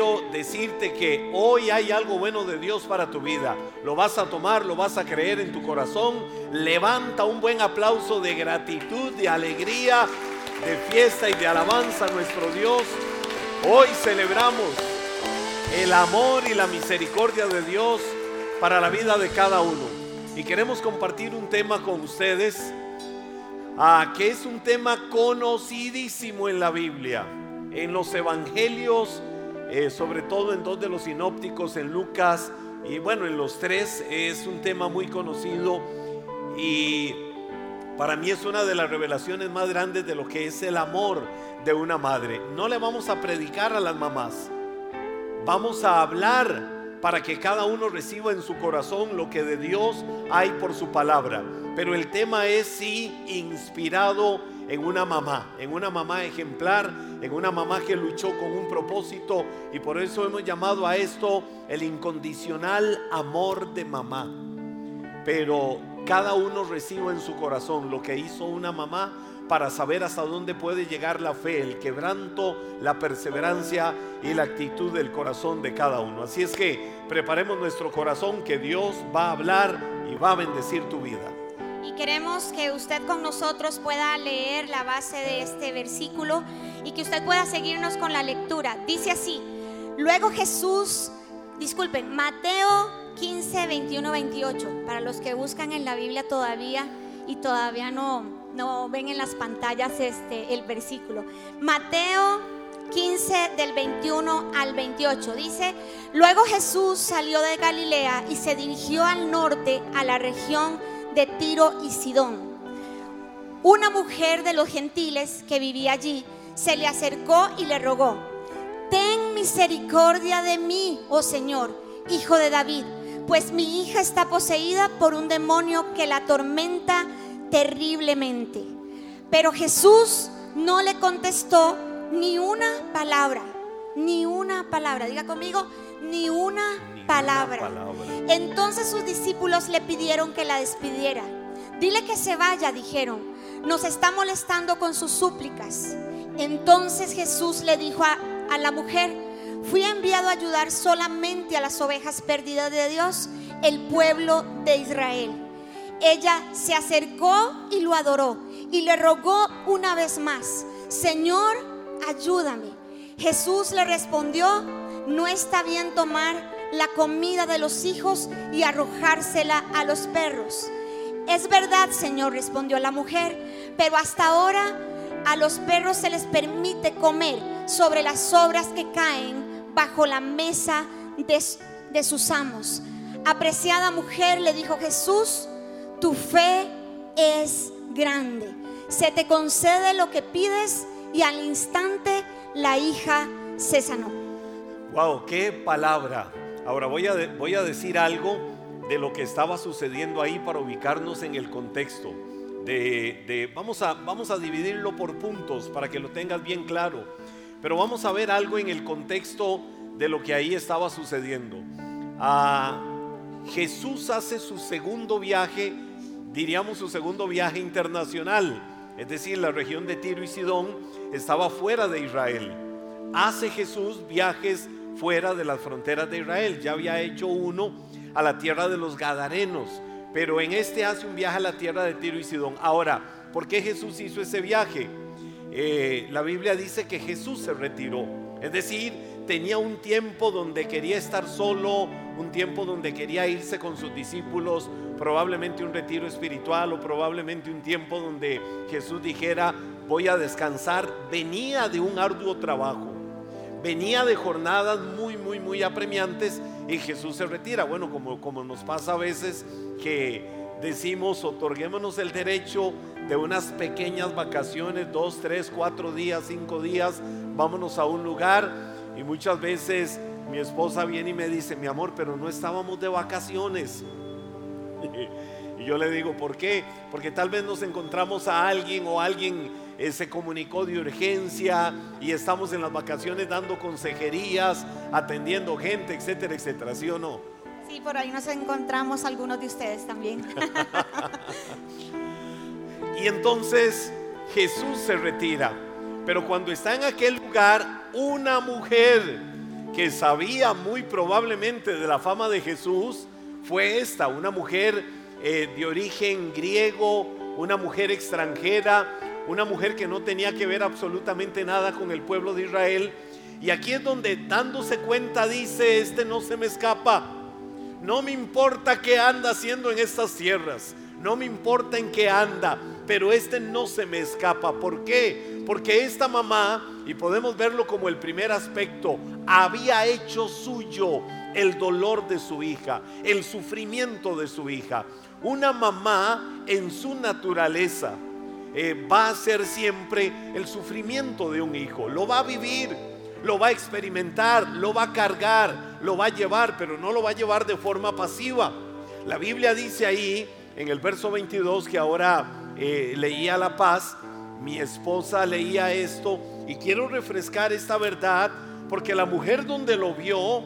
quiero decirte que hoy hay algo bueno de Dios para tu vida. Lo vas a tomar, lo vas a creer en tu corazón. Levanta un buen aplauso de gratitud, de alegría, de fiesta y de alabanza a nuestro Dios. Hoy celebramos el amor y la misericordia de Dios para la vida de cada uno. Y queremos compartir un tema con ustedes, ah, que es un tema conocidísimo en la Biblia, en los evangelios, eh, sobre todo en dos de los sinópticos, en Lucas y bueno, en los tres es un tema muy conocido y para mí es una de las revelaciones más grandes de lo que es el amor de una madre. No le vamos a predicar a las mamás, vamos a hablar para que cada uno reciba en su corazón lo que de Dios hay por su palabra. Pero el tema es sí inspirado en una mamá, en una mamá ejemplar, en una mamá que luchó con un propósito y por eso hemos llamado a esto el incondicional amor de mamá. Pero cada uno recibe en su corazón lo que hizo una mamá para saber hasta dónde puede llegar la fe, el quebranto, la perseverancia y la actitud del corazón de cada uno. Así es que preparemos nuestro corazón que Dios va a hablar y va a bendecir tu vida. Y queremos que usted con nosotros pueda leer la base de este versículo y que usted pueda seguirnos con la lectura. Dice así, luego Jesús, disculpen, Mateo 15, 21, 28, para los que buscan en la Biblia todavía y todavía no, no ven en las pantallas este, el versículo. Mateo 15 del 21 al 28 dice, luego Jesús salió de Galilea y se dirigió al norte a la región de Tiro y Sidón. Una mujer de los gentiles que vivía allí se le acercó y le rogó, ten misericordia de mí, oh Señor, hijo de David, pues mi hija está poseída por un demonio que la atormenta terriblemente. Pero Jesús no le contestó ni una palabra, ni una palabra. Diga conmigo, ni una, palabra. Entonces sus discípulos le pidieron que la despidiera. Dile que se vaya, dijeron. Nos está molestando con sus súplicas. Entonces Jesús le dijo a, la mujer, fui enviado a ayudar solamente a las ovejas perdidas de Dios, el pueblo de Israel ella se acercó y lo adoró y le rogó una vez más, Señor, ayúdame. Jesús le respondió, no está bien tomar la comida de los hijos y arrojársela a los perros. Es verdad, Señor, respondió la mujer, pero hasta ahora a los perros se les permite comer sobre las sobras que caen bajo la mesa de, sus amos. Apreciada mujer, le dijo Jesús, tu fe es grande. Se te concede lo que pides y al instante la hija se sanó. Wow, qué palabra. Ahora voy a, voy a decir algo de lo que estaba sucediendo ahí para ubicarnos en el contexto. De, vamos, a, vamos a dividirlo por puntos para que lo tengas bien claro. Pero vamos a ver algo en el contexto de lo que ahí estaba sucediendo. Ah, Jesús hace su segundo viaje diríamos su segundo viaje internacional, es decir, la región de Tiro y Sidón estaba fuera de Israel. Hace Jesús viajes fuera de las fronteras de Israel, ya había hecho uno a la tierra de los Gadarenos, pero en este hace un viaje a la tierra de Tiro y Sidón. Ahora, ¿por qué Jesús hizo ese viaje? Eh, la Biblia dice que Jesús se retiró, es decir, tenía un tiempo donde quería estar solo, un tiempo donde quería irse con sus discípulos, probablemente un retiro espiritual o probablemente un tiempo donde Jesús dijera, voy a descansar, venía de un arduo trabajo, venía de jornadas muy, muy, muy apremiantes y Jesús se retira. Bueno, como, nos pasa a veces que decimos, otorguémonos el derecho de unas pequeñas vacaciones, dos, tres, cuatro días, cinco días, vámonos a un lugar y muchas veces mi esposa viene y me dice, mi amor, pero no estábamos de vacaciones. Y yo le digo, ¿por qué? Porque tal vez nos encontramos a alguien o alguien eh, se comunicó de urgencia y estamos en las vacaciones dando consejerías, atendiendo gente, etcétera, etcétera, ¿sí o no? Sí, por ahí nos encontramos algunos de ustedes también. y entonces Jesús se retira, pero cuando está en aquel lugar, una mujer que sabía muy probablemente de la fama de Jesús fue esta, una mujer eh, de origen griego, una mujer extranjera, una mujer que no tenía que ver absolutamente nada con el pueblo de Israel. Y aquí es donde dándose cuenta dice, este no se me escapa. No me importa qué anda haciendo en estas tierras. No me importa en qué anda. Pero este no se me escapa. ¿Por qué? Porque esta mamá, y podemos verlo como el primer aspecto, había hecho suyo el dolor de su hija, el sufrimiento de su hija. Una mamá en su naturaleza eh, va a ser siempre el sufrimiento de un hijo. Lo va a vivir, lo va a experimentar, lo va a cargar, lo va a llevar, pero no lo va a llevar de forma pasiva. La Biblia dice ahí, en el verso 22, que ahora eh, leía La Paz, mi esposa leía esto, y quiero refrescar esta verdad, porque la mujer donde lo vio,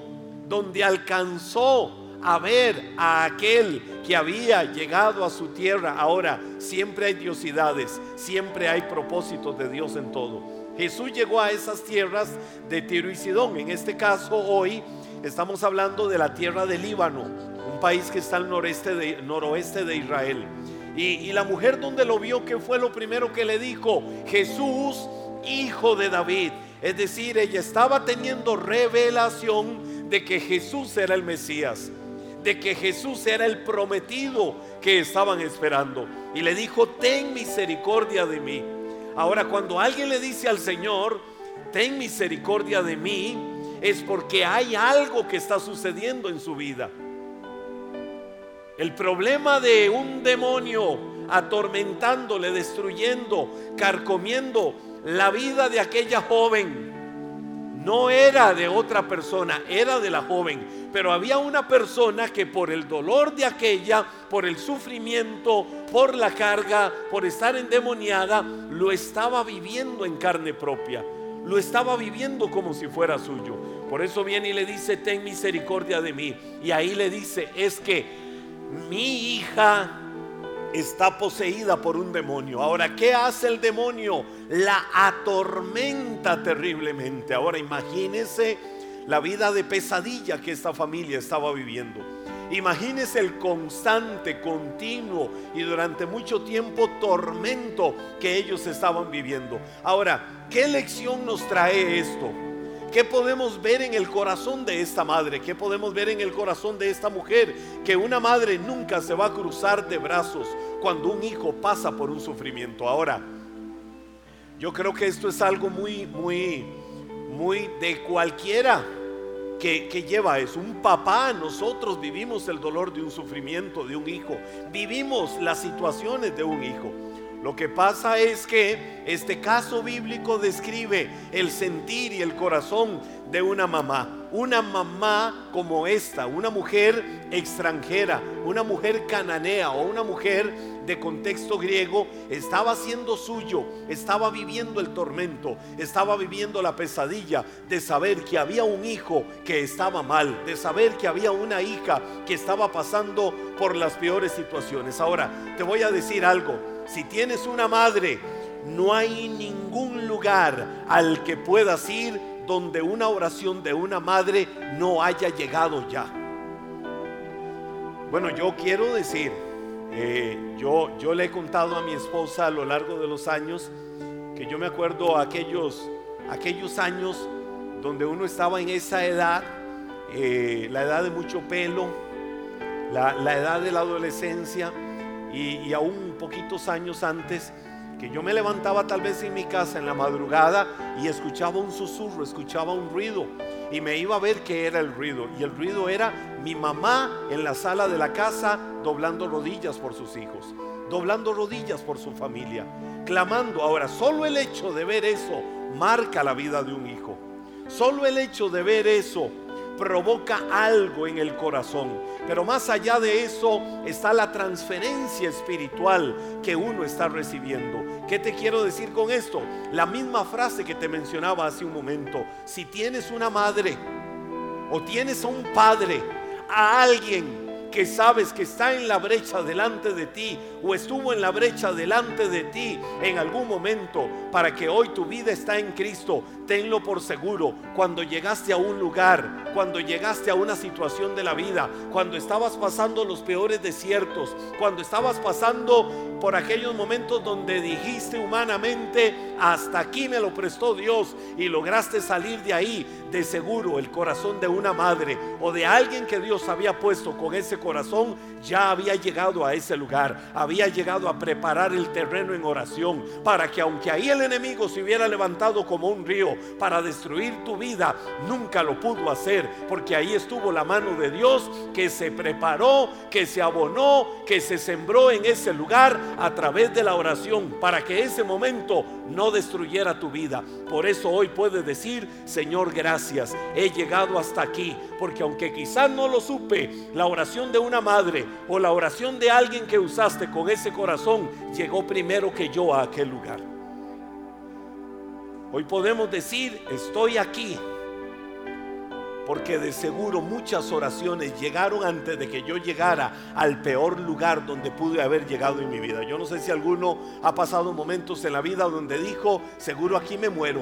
donde alcanzó a ver a aquel que había llegado a su tierra. Ahora, siempre hay diosidades, siempre hay propósitos de Dios en todo. Jesús llegó a esas tierras de Tiro y Sidón. En este caso, hoy estamos hablando de la tierra del Líbano, un país que está al noreste de, noroeste de Israel. Y, y la mujer donde lo vio, ¿qué fue lo primero que le dijo? Jesús, hijo de David. Es decir, ella estaba teniendo revelación de que Jesús era el Mesías de que Jesús era el prometido que estaban esperando. Y le dijo, ten misericordia de mí. Ahora, cuando alguien le dice al Señor, ten misericordia de mí, es porque hay algo que está sucediendo en su vida. El problema de un demonio atormentándole, destruyendo, carcomiendo la vida de aquella joven, no era de otra persona, era de la joven. Pero había una persona que por el dolor de aquella, por el sufrimiento, por la carga, por estar endemoniada, lo estaba viviendo en carne propia. Lo estaba viviendo como si fuera suyo. Por eso viene y le dice, ten misericordia de mí. Y ahí le dice, es que mi hija está poseída por un demonio. Ahora, ¿qué hace el demonio? La atormenta terriblemente. Ahora, imagínese la vida de pesadilla que esta familia estaba viviendo. Imagínese el constante, continuo y durante mucho tiempo tormento que ellos estaban viviendo. Ahora, ¿qué lección nos trae esto? ¿Qué podemos ver en el corazón de esta madre? ¿Qué podemos ver en el corazón de esta mujer? Que una madre nunca se va a cruzar de brazos cuando un hijo pasa por un sufrimiento. Ahora, yo creo que esto es algo muy, muy, muy de cualquiera que, que, lleva eso. Un papá, nosotros vivimos el dolor de un sufrimiento de un hijo. Vivimos las situaciones de un hijo. Lo que pasa es que este caso bíblico describe el sentir y el corazón de una mamá. Una mamá como esta, una mujer extranjera, una mujer cananea o una mujer de contexto griego, estaba haciendo suyo, estaba viviendo el tormento, estaba viviendo la pesadilla de saber que había un hijo que estaba mal, de saber que había una hija que estaba pasando por las peores situaciones. Ahora, te voy a decir algo si tienes una madre, no hay ningún lugar al que puedas ir donde una oración de una madre no haya llegado ya. Bueno, yo quiero decir, eh, yo, yo le he contado a mi esposa a lo largo de los años que yo me acuerdo aquellos, aquellos años donde uno estaba en esa edad, eh, la edad de mucho pelo, la, la edad de la adolescencia y, aún poquitos años antes, que yo me levantaba tal vez en mi casa en la madrugada y escuchaba un susurro, escuchaba un ruido y me iba a ver qué era el ruido. Y el ruido era mi mamá en la sala de la casa doblando rodillas por sus hijos, doblando rodillas por su familia, clamando. Ahora, solo el hecho de ver eso marca la vida de un hijo. Solo el hecho de ver eso provoca algo en el corazón. Pero más allá de eso está la transferencia espiritual que uno está recibiendo. ¿Qué te quiero decir con esto? La misma frase que te mencionaba hace un momento. Si tienes una madre o tienes a un padre, a alguien que sabes que está en la brecha delante de ti o estuvo en la brecha delante de ti en algún momento para que hoy tu vida está en Cristo, tenlo por seguro. Cuando llegaste a un lugar, cuando llegaste a una situación de la vida, cuando estabas pasando los peores desiertos, cuando estabas pasando por aquellos momentos donde dijiste humanamente, hasta aquí me lo prestó Dios y lograste salir de ahí, de seguro el corazón de una madre o de alguien que Dios había puesto con ese corazón, ya había llegado a ese lugar, había llegado a preparar el terreno en oración para que aunque ahí el enemigo se hubiera levantado como un río para destruir tu vida, nunca lo pudo hacer, porque ahí estuvo la mano de Dios que se preparó, que se abonó, que se sembró en ese lugar a través de la oración para que ese momento no destruyera tu vida. Por eso hoy puedes decir, Señor, gracias, he llegado hasta aquí, porque aunque quizás no lo supe, la oración de una madre o la oración de alguien que usaste con ese corazón llegó primero que yo a aquel lugar. Hoy podemos decir, estoy aquí, porque de seguro muchas oraciones llegaron antes de que yo llegara al peor lugar donde pude haber llegado en mi vida. Yo no sé si alguno ha pasado momentos en la vida donde dijo, seguro aquí me muero,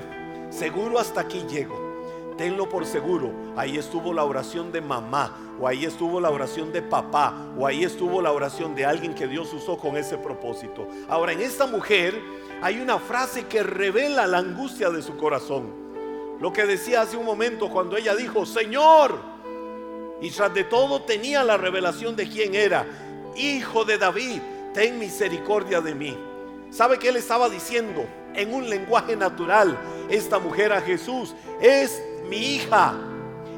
seguro hasta aquí llego. Tenlo por seguro, ahí estuvo la oración de mamá, o ahí estuvo la oración de papá, o ahí estuvo la oración de alguien que Dios usó con ese propósito. Ahora, en esta mujer hay una frase que revela la angustia de su corazón. Lo que decía hace un momento cuando ella dijo, Señor, y tras de todo tenía la revelación de quién era, Hijo de David, ten misericordia de mí. ¿Sabe qué él estaba diciendo? En un lenguaje natural, esta mujer a Jesús es mi hija,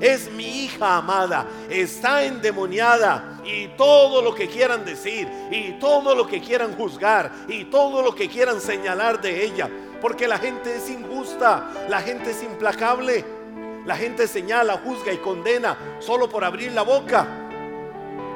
es mi hija amada, está endemoniada. Y todo lo que quieran decir y todo lo que quieran juzgar y todo lo que quieran señalar de ella. Porque la gente es injusta, la gente es implacable, la gente señala, juzga y condena solo por abrir la boca.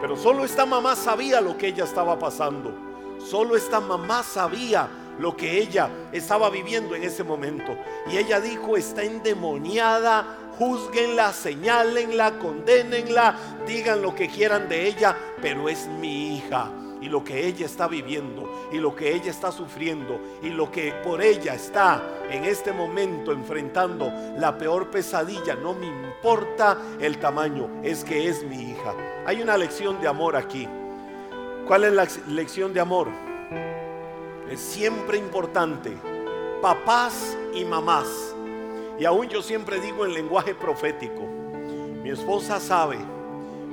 Pero solo esta mamá sabía lo que ella estaba pasando. Solo esta mamá sabía lo que ella estaba viviendo en ese momento. Y ella dijo, está endemoniada, juzguenla, señálenla, condénenla, digan lo que quieran de ella, pero es mi hija y lo que ella está viviendo y lo que ella está sufriendo y lo que por ella está en este momento enfrentando la peor pesadilla, no me importa el tamaño, es que es mi hija. Hay una lección de amor aquí. ¿Cuál es la lección de amor? Es siempre importante, papás y mamás. Y aún yo siempre digo en lenguaje profético, mi esposa sabe,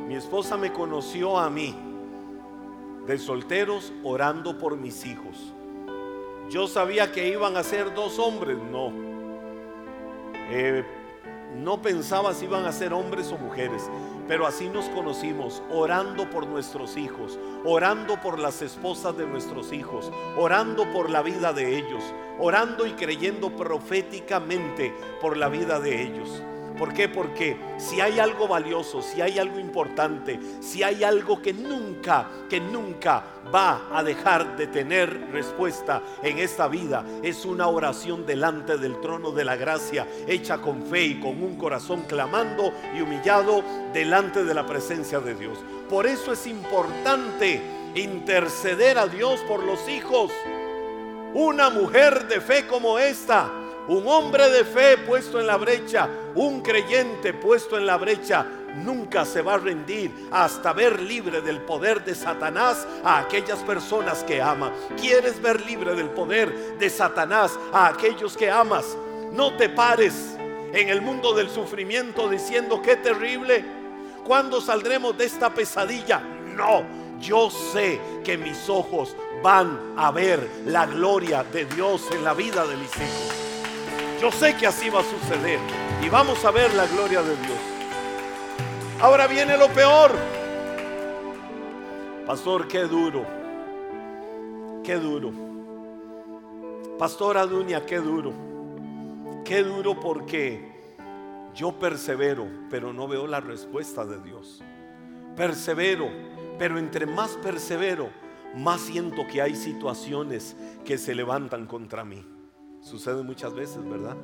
mi esposa me conoció a mí de solteros orando por mis hijos. Yo sabía que iban a ser dos hombres, no. Eh, no pensaba si iban a ser hombres o mujeres, pero así nos conocimos, orando por nuestros hijos, orando por las esposas de nuestros hijos, orando por la vida de ellos, orando y creyendo proféticamente por la vida de ellos. ¿Por qué? Porque si hay algo valioso, si hay algo importante, si hay algo que nunca, que nunca va a dejar de tener respuesta en esta vida, es una oración delante del trono de la gracia, hecha con fe y con un corazón clamando y humillado delante de la presencia de Dios. Por eso es importante interceder a Dios por los hijos. Una mujer de fe como esta un hombre de fe puesto en la brecha, un creyente puesto en la brecha, nunca se va a rendir hasta ver libre del poder de Satanás a aquellas personas que ama. ¿Quieres ver libre del poder de Satanás a aquellos que amas? No te pares en el mundo del sufrimiento diciendo qué terrible. ¿Cuándo saldremos de esta pesadilla? No, yo sé que mis ojos van a ver la gloria de Dios en la vida de mis hijos. Yo sé que así va a suceder y vamos a ver la gloria de Dios. Ahora viene lo peor. Pastor, qué duro. Qué duro. Pastora Dunia, qué duro. Qué duro porque yo persevero, pero no veo la respuesta de Dios. Persevero, pero entre más persevero, más siento que hay situaciones que se levantan contra mí. Sucede muchas veces, ¿verdad?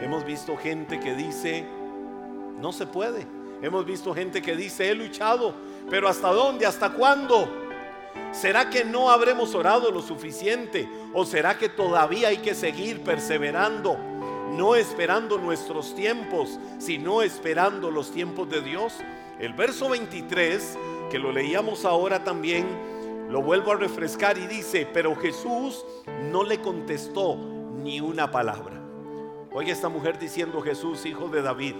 Hemos visto gente que dice, no se puede. Hemos visto gente que dice, he luchado, Pero ¿hasta dónde? ¿Hasta cuándo? ¿Será que no habremos orado lo suficiente? ¿O será que todavía hay que seguir perseverando? No esperando nuestros tiempos, sino esperando los tiempos de Dios. El verso 23, que lo leíamos ahora también, lo vuelvo a refrescar y dice, pero Jesús no le contestó ni una palabra. Oye esta mujer diciendo, Jesús, hijo de David,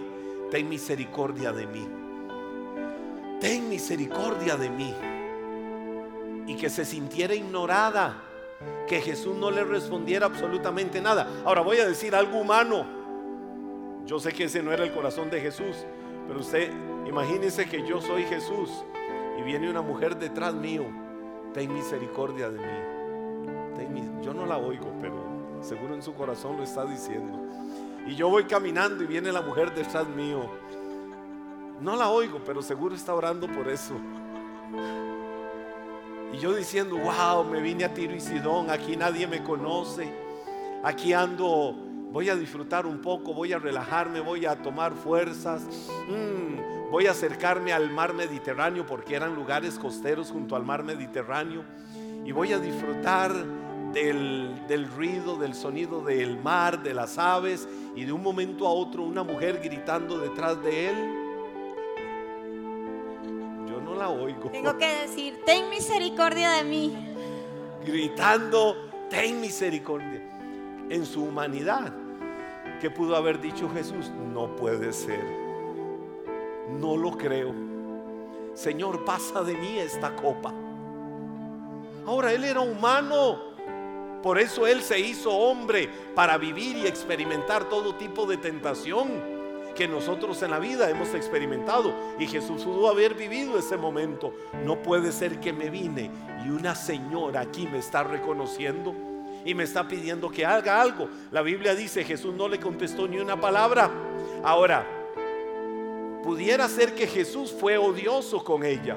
ten misericordia de mí. Ten misericordia de mí. Y que se sintiera ignorada, que Jesús no le respondiera absolutamente nada. Ahora voy a decir algo humano. Yo sé que ese no era el corazón de Jesús, pero usted imagínese que yo soy Jesús y viene una mujer detrás mío. Ten misericordia de mí. yo no la oigo, pero seguro en su corazón lo está diciendo. Y yo voy caminando y viene la mujer detrás mío. No la oigo, pero seguro está orando por eso. Y yo diciendo, wow, me vine a Tiro y Sidón, aquí nadie me conoce. Aquí ando, voy a disfrutar un poco, voy a relajarme, voy a tomar fuerzas. Mm, voy a acercarme al mar Mediterráneo porque eran lugares costeros junto al mar Mediterráneo. Y voy a disfrutar del, ruido, del sonido del mar, de las aves y de un momento a otro una mujer gritando detrás de él. Yo no la oigo. Tengo que decir, ten misericordia de mí. Gritando, ten misericordia. En su humanidad, ¿qué pudo haber dicho Jesús? No puede ser. No lo creo. Señor, pasa de mí esta copa. Ahora él era humano. Por eso Él se hizo hombre para vivir y experimentar todo tipo de tentación que nosotros en la vida hemos experimentado. Y Jesús pudo haber vivido ese momento. No puede ser que me vine y una señora aquí me está reconociendo y me está pidiendo que haga algo. La Biblia dice, Jesús no le contestó ni una palabra. Ahora, pudiera ser que Jesús fue odioso con ella.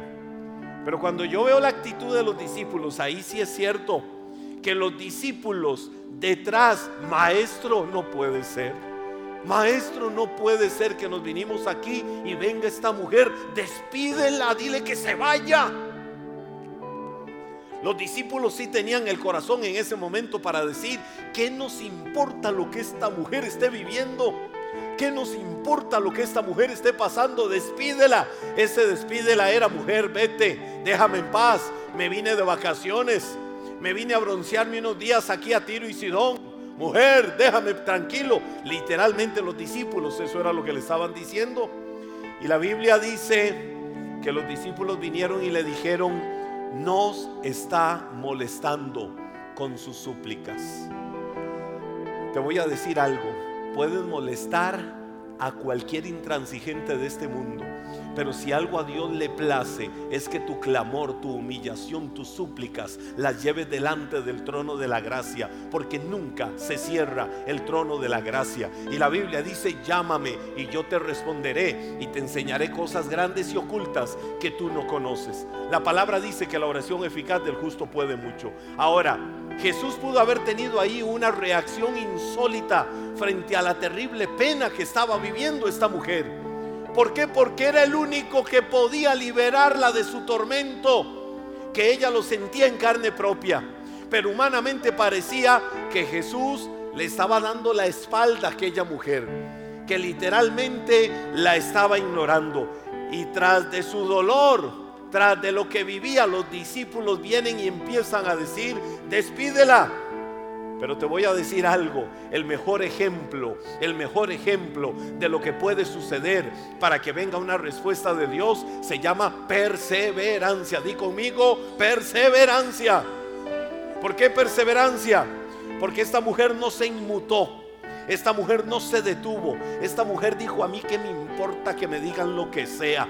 Pero cuando yo veo la actitud de los discípulos, ahí sí es cierto que los discípulos detrás, maestro, no puede ser. Maestro, no puede ser que nos vinimos aquí y venga esta mujer, despídela, dile que se vaya. Los discípulos sí tenían el corazón en ese momento para decir, ¿qué nos importa lo que esta mujer esté viviendo? ¿Qué nos importa lo que esta mujer esté pasando? Despídela. Ese despídela era mujer, vete, déjame en paz. Me vine de vacaciones me vine a broncearme unos días aquí a Tiro y Sidón. Mujer, déjame tranquilo. Literalmente los discípulos, eso era lo que le estaban diciendo. Y la Biblia dice que los discípulos vinieron y le dijeron, nos está molestando con sus súplicas. Te voy a decir algo, puedes molestar a cualquier intransigente de este mundo pero si algo a Dios le place es que tu clamor, tu humillación, tus súplicas las lleves delante del trono de la gracia, porque nunca se cierra el trono de la gracia. Y la Biblia dice, llámame y yo te responderé y te enseñaré cosas grandes y ocultas que tú no conoces. La palabra dice que la oración eficaz del justo puede mucho. Ahora, Jesús pudo haber tenido ahí una reacción insólita frente a la terrible pena que estaba viviendo esta mujer. ¿Por qué? Porque era el único que podía liberarla de su tormento, que ella lo sentía en carne propia. Pero humanamente parecía que Jesús le estaba dando la espalda a aquella mujer, que literalmente la estaba ignorando. Y tras de su dolor, tras de lo que vivía, los discípulos vienen y empiezan a decir, despídela pero te voy a decir algo, el mejor ejemplo, el mejor ejemplo de lo que puede suceder para que venga una respuesta de Dios se llama perseverancia. Di conmigo, perseverancia. ¿Por qué perseverancia? Porque esta mujer no se inmutó. Esta mujer no se detuvo. Esta mujer dijo, a mí que me importa que me digan lo que sea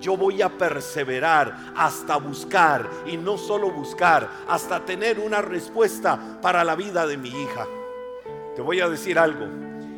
yo voy a perseverar hasta buscar y no solo buscar, hasta tener una respuesta para la vida de mi hija. Te voy a decir algo,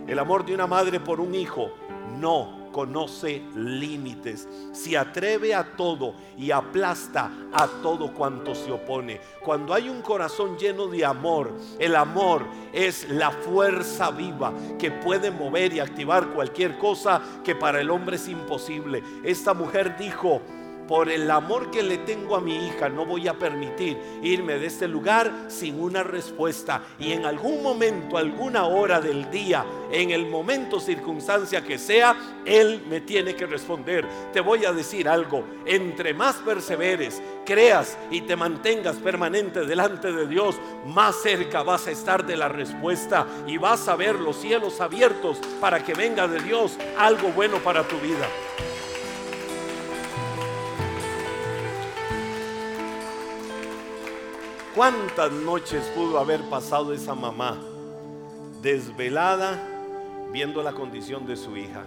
el amor de una madre por un hijo no conoce límites, se atreve a todo y aplasta a todo cuanto se opone. Cuando hay un corazón lleno de amor, el amor es la fuerza viva que puede mover y activar cualquier cosa que para el hombre es imposible. Esta mujer dijo, por el amor que le tengo a mi hija, no voy a permitir irme de este lugar sin una respuesta. Y en algún momento, alguna hora del día, en el momento, circunstancia que sea, Él me tiene que responder. Te voy a decir algo, entre más perseveres, creas y te mantengas permanente delante de Dios, más cerca vas a estar de la respuesta y vas a ver los cielos abiertos para que venga de Dios algo bueno para tu vida. ¿Cuántas noches pudo haber pasado esa mamá desvelada viendo la condición de su hija?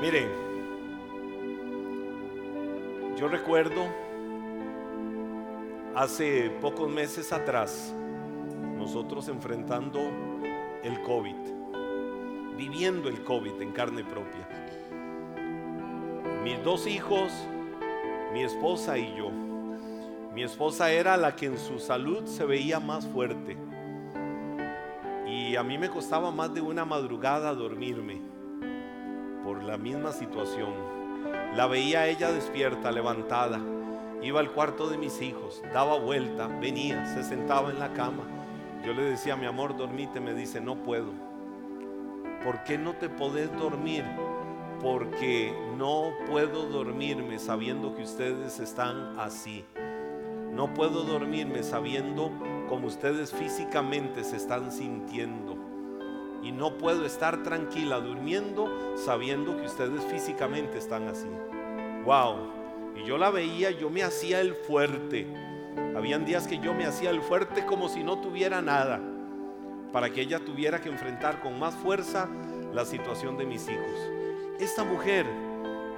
Miren, yo recuerdo hace pocos meses atrás, nosotros enfrentando el COVID, viviendo el COVID en carne propia. Mis dos hijos, mi esposa y yo. Mi esposa era la que en su salud se veía más fuerte. Y a mí me costaba más de una madrugada dormirme por la misma situación. La veía ella despierta, levantada. Iba al cuarto de mis hijos, daba vuelta, venía, se sentaba en la cama. Yo le decía, mi amor, dormite. Me dice, no puedo. ¿Por qué no te podés dormir? Porque no puedo dormirme sabiendo que ustedes están así. No puedo dormirme sabiendo cómo ustedes físicamente se están sintiendo. Y no puedo estar tranquila durmiendo sabiendo que ustedes físicamente están así. Wow. Y yo la veía, yo me hacía el fuerte. Habían días que yo me hacía el fuerte como si no tuviera nada. Para que ella tuviera que enfrentar con más fuerza la situación de mis hijos. Esta mujer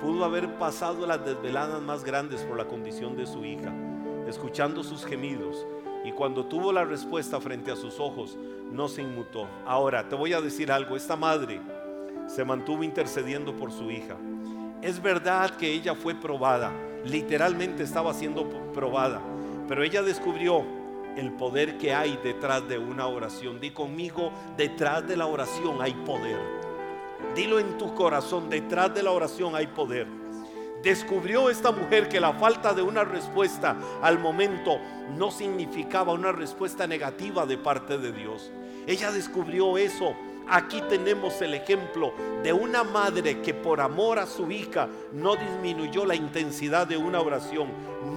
pudo haber pasado las desveladas más grandes por la condición de su hija escuchando sus gemidos. Y cuando tuvo la respuesta frente a sus ojos, no se inmutó. Ahora, te voy a decir algo, esta madre se mantuvo intercediendo por su hija. Es verdad que ella fue probada, literalmente estaba siendo probada, pero ella descubrió el poder que hay detrás de una oración. Di conmigo, detrás de la oración hay poder. Dilo en tu corazón, detrás de la oración hay poder descubrió esta mujer que la falta de una respuesta al momento no significaba una respuesta negativa de parte de Dios. Ella descubrió eso. Aquí tenemos el ejemplo de una madre que por amor a su hija no disminuyó la intensidad de una oración,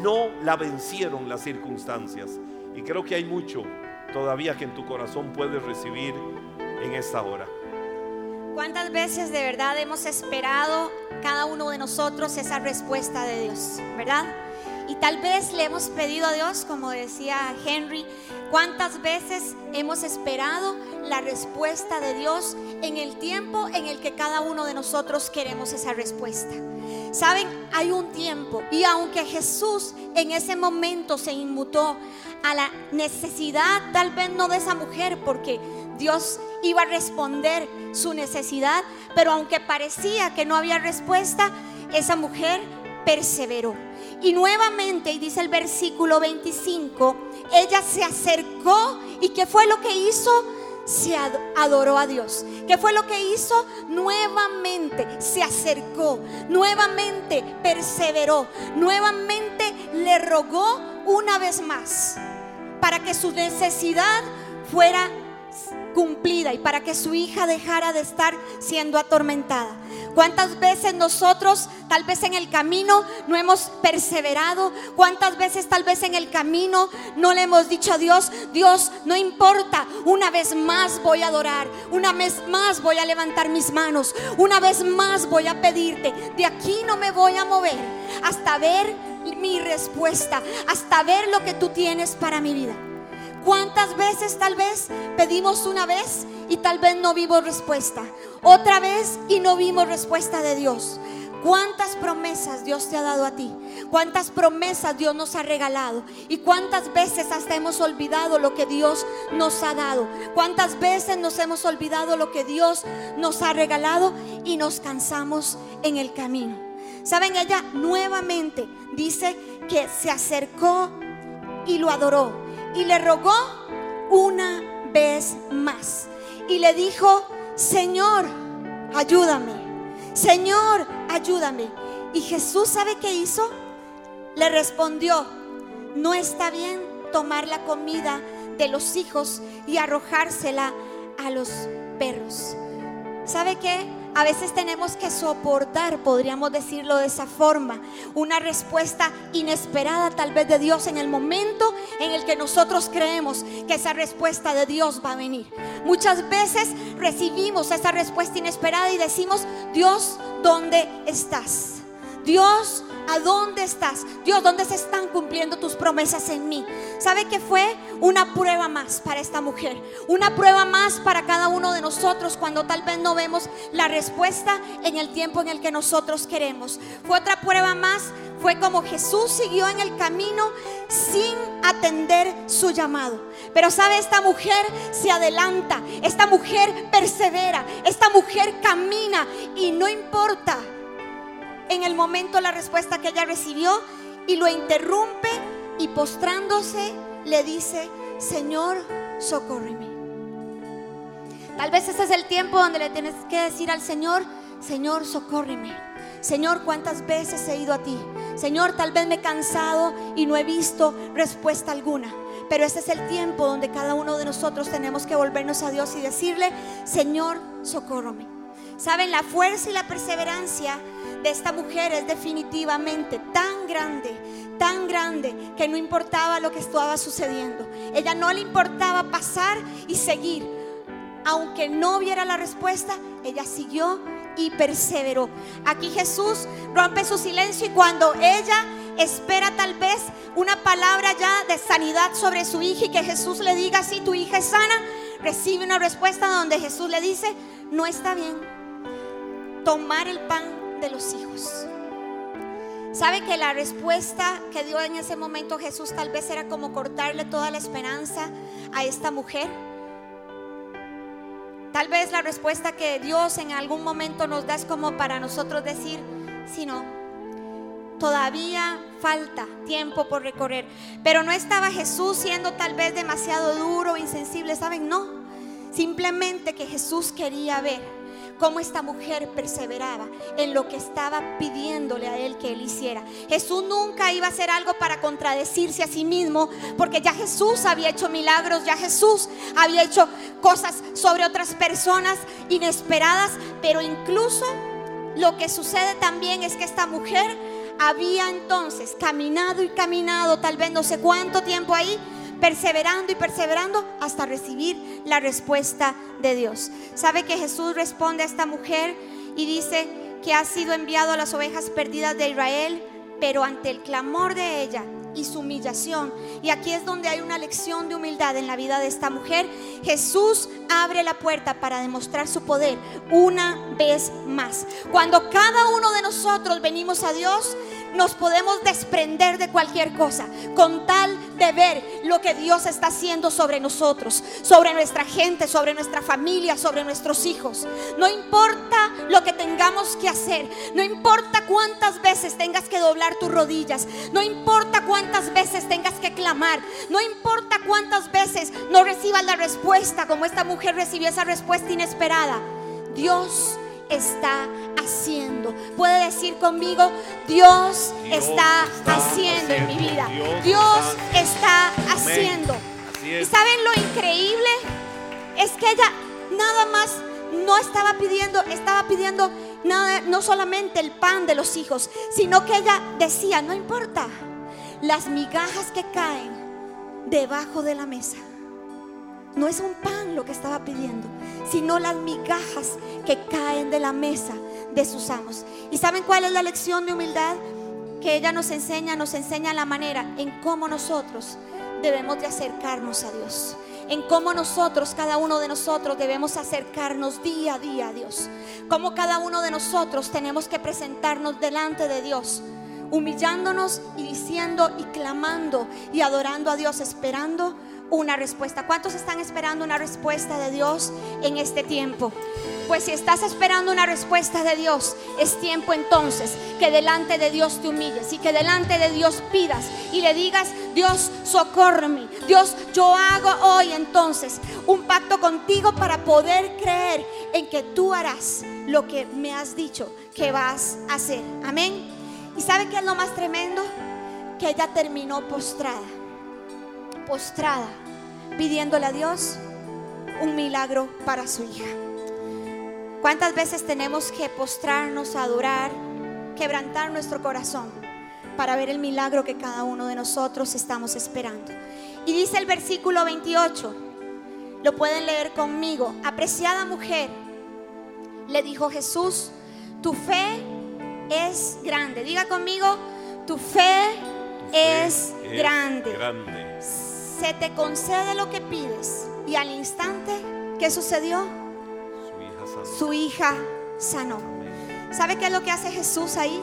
no la vencieron las circunstancias. Y creo que hay mucho todavía que en tu corazón puedes recibir en esta hora. ¿Cuántas veces de verdad hemos esperado cada uno de nosotros esa respuesta de Dios, verdad? Y tal vez le hemos pedido a Dios, como decía Henry, cuántas veces hemos esperado la respuesta de Dios en el tiempo en el que cada uno de nosotros queremos esa respuesta. Saben, hay un tiempo y aunque Jesús en ese momento se inmutó a la necesidad, tal vez no de esa mujer, porque Dios iba a responder su necesidad, pero aunque parecía que no había respuesta, esa mujer perseveró. Y nuevamente, y dice el versículo 25, ella se acercó y ¿qué fue lo que hizo? se adoró a Dios. ¿Qué fue lo que hizo? Nuevamente se acercó, nuevamente perseveró, nuevamente le rogó una vez más para que su necesidad fuera cumplida y para que su hija dejara de estar siendo atormentada. ¿Cuántas veces nosotros tal vez en el camino no hemos perseverado? ¿Cuántas veces tal vez en el camino no le hemos dicho a Dios, Dios, no importa, una vez más voy a adorar, una vez más voy a levantar mis manos, una vez más voy a pedirte, de aquí no me voy a mover hasta ver mi respuesta, hasta ver lo que tú tienes para mi vida? ¿Cuántas veces tal vez pedimos una vez y tal vez no vimos respuesta? Otra vez y no vimos respuesta de Dios. ¿Cuántas promesas Dios te ha dado a ti? ¿Cuántas promesas Dios nos ha regalado? ¿Y cuántas veces hasta hemos olvidado lo que Dios nos ha dado? ¿Cuántas veces nos hemos olvidado lo que Dios nos ha regalado y nos cansamos en el camino? Saben, ella nuevamente dice que se acercó y lo adoró y le rogó una vez más. Y le dijo, Señor, ayúdame. Señor, ayúdame. Y Jesús sabe qué hizo? le respondió, no está bien tomar la comida de los hijos y arrojársela a los perros. ¿Sabe qué? A veces tenemos que soportar, podríamos decirlo de esa forma, una respuesta inesperada tal vez de Dios en el momento en el que nosotros creemos que esa respuesta de Dios va a venir. Muchas veces recibimos esa respuesta inesperada y decimos, Dios, ¿dónde estás? Dios, ¿A dónde estás? Dios, ¿dónde se están cumpliendo tus promesas en mí? ¿Sabe que fue una prueba más para esta mujer? Una prueba más para cada uno de nosotros cuando tal vez no vemos la respuesta en el tiempo en el que nosotros queremos. Fue otra prueba más. Fue como Jesús siguió en el camino sin atender su llamado. Pero sabe, esta mujer se adelanta, esta mujer persevera, esta mujer camina y no importa en el momento la respuesta que ella recibió y lo interrumpe y postrándose le dice, Señor, socórreme. Tal vez ese es el tiempo donde le tienes que decir al Señor, Señor, socórreme. Señor, ¿cuántas veces he ido a ti? Señor, tal vez me he cansado y no he visto respuesta alguna. Pero ese es el tiempo donde cada uno de nosotros tenemos que volvernos a Dios y decirle, Señor, socórreme. Saben, la fuerza y la perseverancia de esta mujer es definitivamente tan grande, tan grande, que no importaba lo que estaba sucediendo. Ella no le importaba pasar y seguir. Aunque no viera la respuesta, ella siguió y perseveró. Aquí Jesús rompe su silencio y cuando ella espera tal vez una palabra ya de sanidad sobre su hija y que Jesús le diga, si tu hija es sana, recibe una respuesta donde Jesús le dice, no está bien tomar el pan de los hijos. ¿Sabe que la respuesta que dio en ese momento Jesús tal vez era como cortarle toda la esperanza a esta mujer? Tal vez la respuesta que Dios en algún momento nos da es como para nosotros decir, si no, todavía falta tiempo por recorrer. Pero no estaba Jesús siendo tal vez demasiado duro insensible, ¿saben? No, simplemente que Jesús quería ver cómo esta mujer perseveraba en lo que estaba pidiéndole a él que él hiciera. Jesús nunca iba a hacer algo para contradecirse a sí mismo, porque ya Jesús había hecho milagros, ya Jesús había hecho cosas sobre otras personas inesperadas, pero incluso lo que sucede también es que esta mujer había entonces caminado y caminado, tal vez no sé cuánto tiempo ahí, perseverando y perseverando hasta recibir la respuesta de Dios. ¿Sabe que Jesús responde a esta mujer y dice que ha sido enviado a las ovejas perdidas de Israel, pero ante el clamor de ella y su humillación. Y aquí es donde hay una lección de humildad en la vida de esta mujer. Jesús abre la puerta para demostrar su poder una vez más. Cuando cada uno de nosotros venimos a Dios, nos podemos desprender de cualquier cosa con tal de ver lo que Dios está haciendo sobre nosotros, sobre nuestra gente, sobre nuestra familia, sobre nuestros hijos. No importa lo que tengamos que hacer, no importa cuántas veces tengas que doblar tus rodillas, no importa cuántas veces tengas que clamar, no importa cuántas veces no recibas la respuesta como esta mujer recibió esa respuesta inesperada. Dios está haciendo. Puede decir conmigo, Dios, está, haciendo en mi vida. Dios, está, haciendo. ¿Y saben lo increíble? Es que ella nada más no estaba pidiendo, estaba pidiendo nada, no solamente el pan de los hijos, sino que ella decía, no importa, las migajas que caen debajo de la mesa. No es un pan lo que estaba pidiendo, sino las migajas que caen de la mesa de sus amos. ¿Y saben cuál es la lección de humildad? Que ella nos enseña, nos enseña la manera en cómo nosotros debemos de acercarnos a Dios. En cómo nosotros, cada uno de nosotros, debemos acercarnos día a día a Dios. Cómo cada uno de nosotros tenemos que presentarnos delante de Dios humillándonos y diciendo y clamando y adorando a Dios, esperando una respuesta. ¿Cuántos están esperando una respuesta de Dios en este tiempo? Pues si estás esperando una respuesta de Dios, es tiempo entonces que delante de Dios te humilles y que delante de Dios pidas y le digas, Dios, socórreme. Dios, yo hago hoy entonces un pacto contigo para poder creer en que tú harás lo que me has dicho que vas a hacer. Amén. ¿Y sabe qué es lo más tremendo? que ella terminó postrada, postrada, pidiéndole a Dios un milagro para su hija. ¿Cuántas veces tenemos que postrarnos, adorar, quebrantar nuestro corazón para ver el milagro que cada uno de nosotros estamos esperando? Y dice el versículo 28, lo pueden leer conmigo, apreciada mujer, le dijo Jesús, tu fe es grande. Diga conmigo, tu fe, es, grande. grande. Se te concede lo que pides. Y al instante, ¿qué sucedió? Su hija sanó. Su hija sanó. ¿Sabe qué es lo que hace Jesús ahí?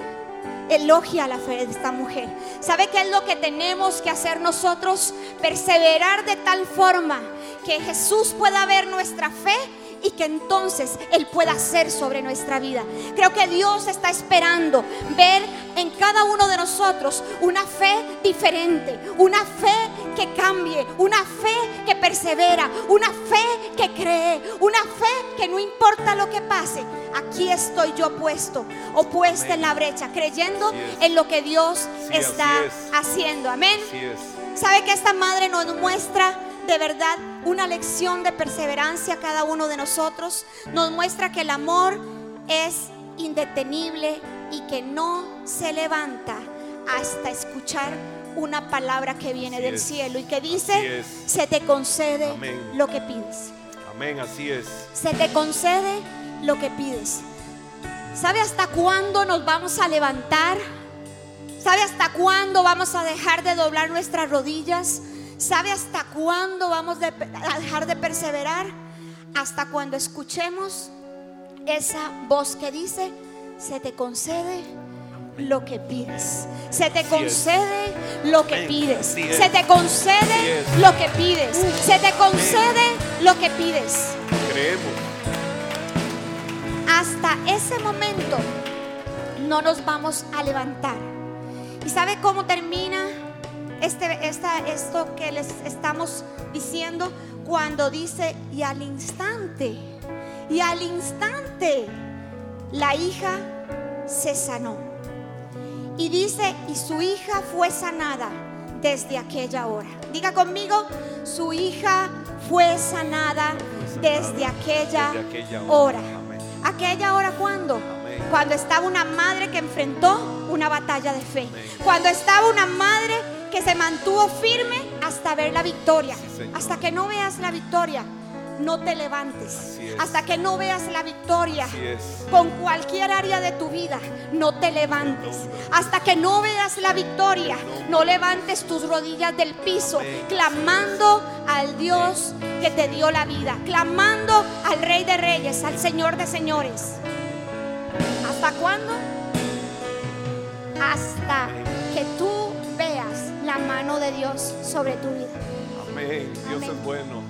Elogia la fe de esta mujer. ¿Sabe qué es lo que tenemos que hacer nosotros? Perseverar de tal forma que Jesús pueda ver nuestra fe y que entonces Él pueda hacer sobre nuestra vida. Creo que Dios está esperando ver en cada uno de nosotros una fe diferente, una fe que cambie, una fe que persevera, una fe que cree, una fe que no importa lo que pase, aquí estoy yo puesto o puesta en la brecha, creyendo en lo que Dios Sí, está es. haciendo. Amén. ¿Sabe que esta madre nos muestra de verdad una lección de perseverancia a cada uno de nosotros? Nos muestra que el amor es indetenible y que no se levanta hasta escuchar una palabra que viene Así del es. cielo y que dice, se te concede Amén. lo que pides. Amén, así es. Se te concede lo que pides. ¿Sabe hasta cuándo nos vamos a levantar? ¿Sabe hasta cuándo vamos a dejar de doblar nuestras rodillas? ¿Sabe hasta cuándo vamos de- a dejar de perseverar? Hasta cuando escuchemos esa voz que dice, se te concede lo que pides. Se te concede lo que pides. Se te concede lo que pides. Se te concede lo que pides. Creemos. hasta ese momento no nos vamos a levantar. ¿Y sabe cómo termina este, esta, esto que les estamos diciendo? Cuando dice, y al instante, y al instante, la hija se sanó. Y dice, y su hija fue sanada desde aquella hora. Diga conmigo, su hija fue sanada desde aquella, Desde aquella hora. ¿Aquella hora cuándo? Amén. Cuando estaba una madre que enfrentó una batalla de fe. Amén. Cuando estaba una madre que se mantuvo firme hasta ver la victoria. Sí, hasta que no veas la victoria, no te levantes. Hasta que no veas la victoria con cualquier área de tu vida, no te levantes. Hasta que no veas la victoria, no levantes tus rodillas del piso, clamando al Dios que te dio la vida, clamando al Rey de Reyes, al Señor de Señores. ¿Hasta cuándo? Hasta que tú la mano de Dios sobre tu vida. Amén. Dios Amén. es bueno.